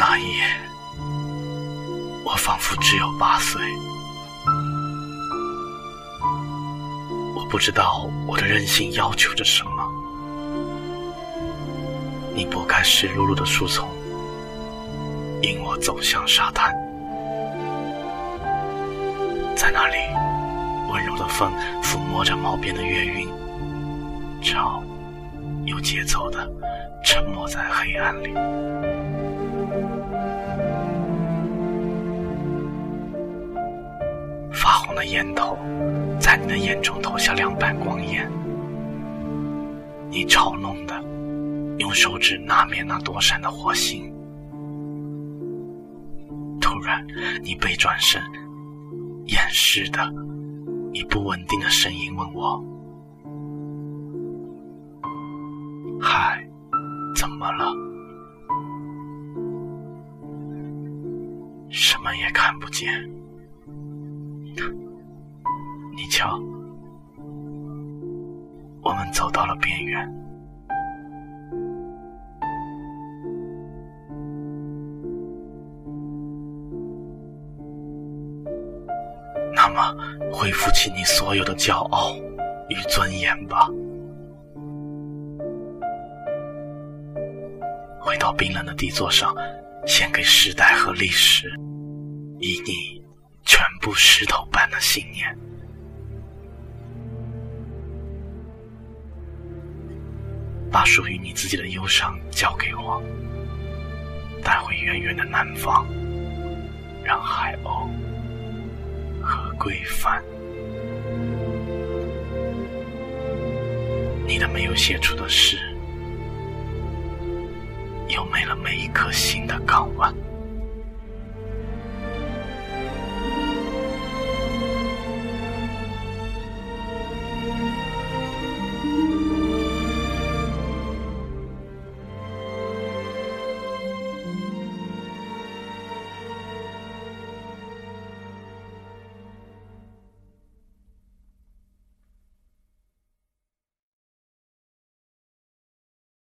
那一夜，我仿佛只有八岁。我不知道我的任性要求着什么。你拨开湿漉漉的树丛，引我走向沙滩，在那里，温柔的风抚摸着毛边的月晕，潮有节奏的沉没在黑暗里。的烟头在你的眼中投下两瓣光焰，你嘲弄的用手指拿灭那躲闪的火星。突然，你背转身，掩饰的以不稳定的声音问我：“嗨，怎么了？”什么也看不见。你瞧，我们走到了边缘。那么，恢复起你所有的骄傲与尊严吧。回到冰冷的地座上，献给时代和历史，以你全部石头般的信念。把属于你自己的忧伤交给我，带回远远的南方，让海鸥和归帆。你的没有写出的诗，又没了每一颗心的港湾。